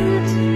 night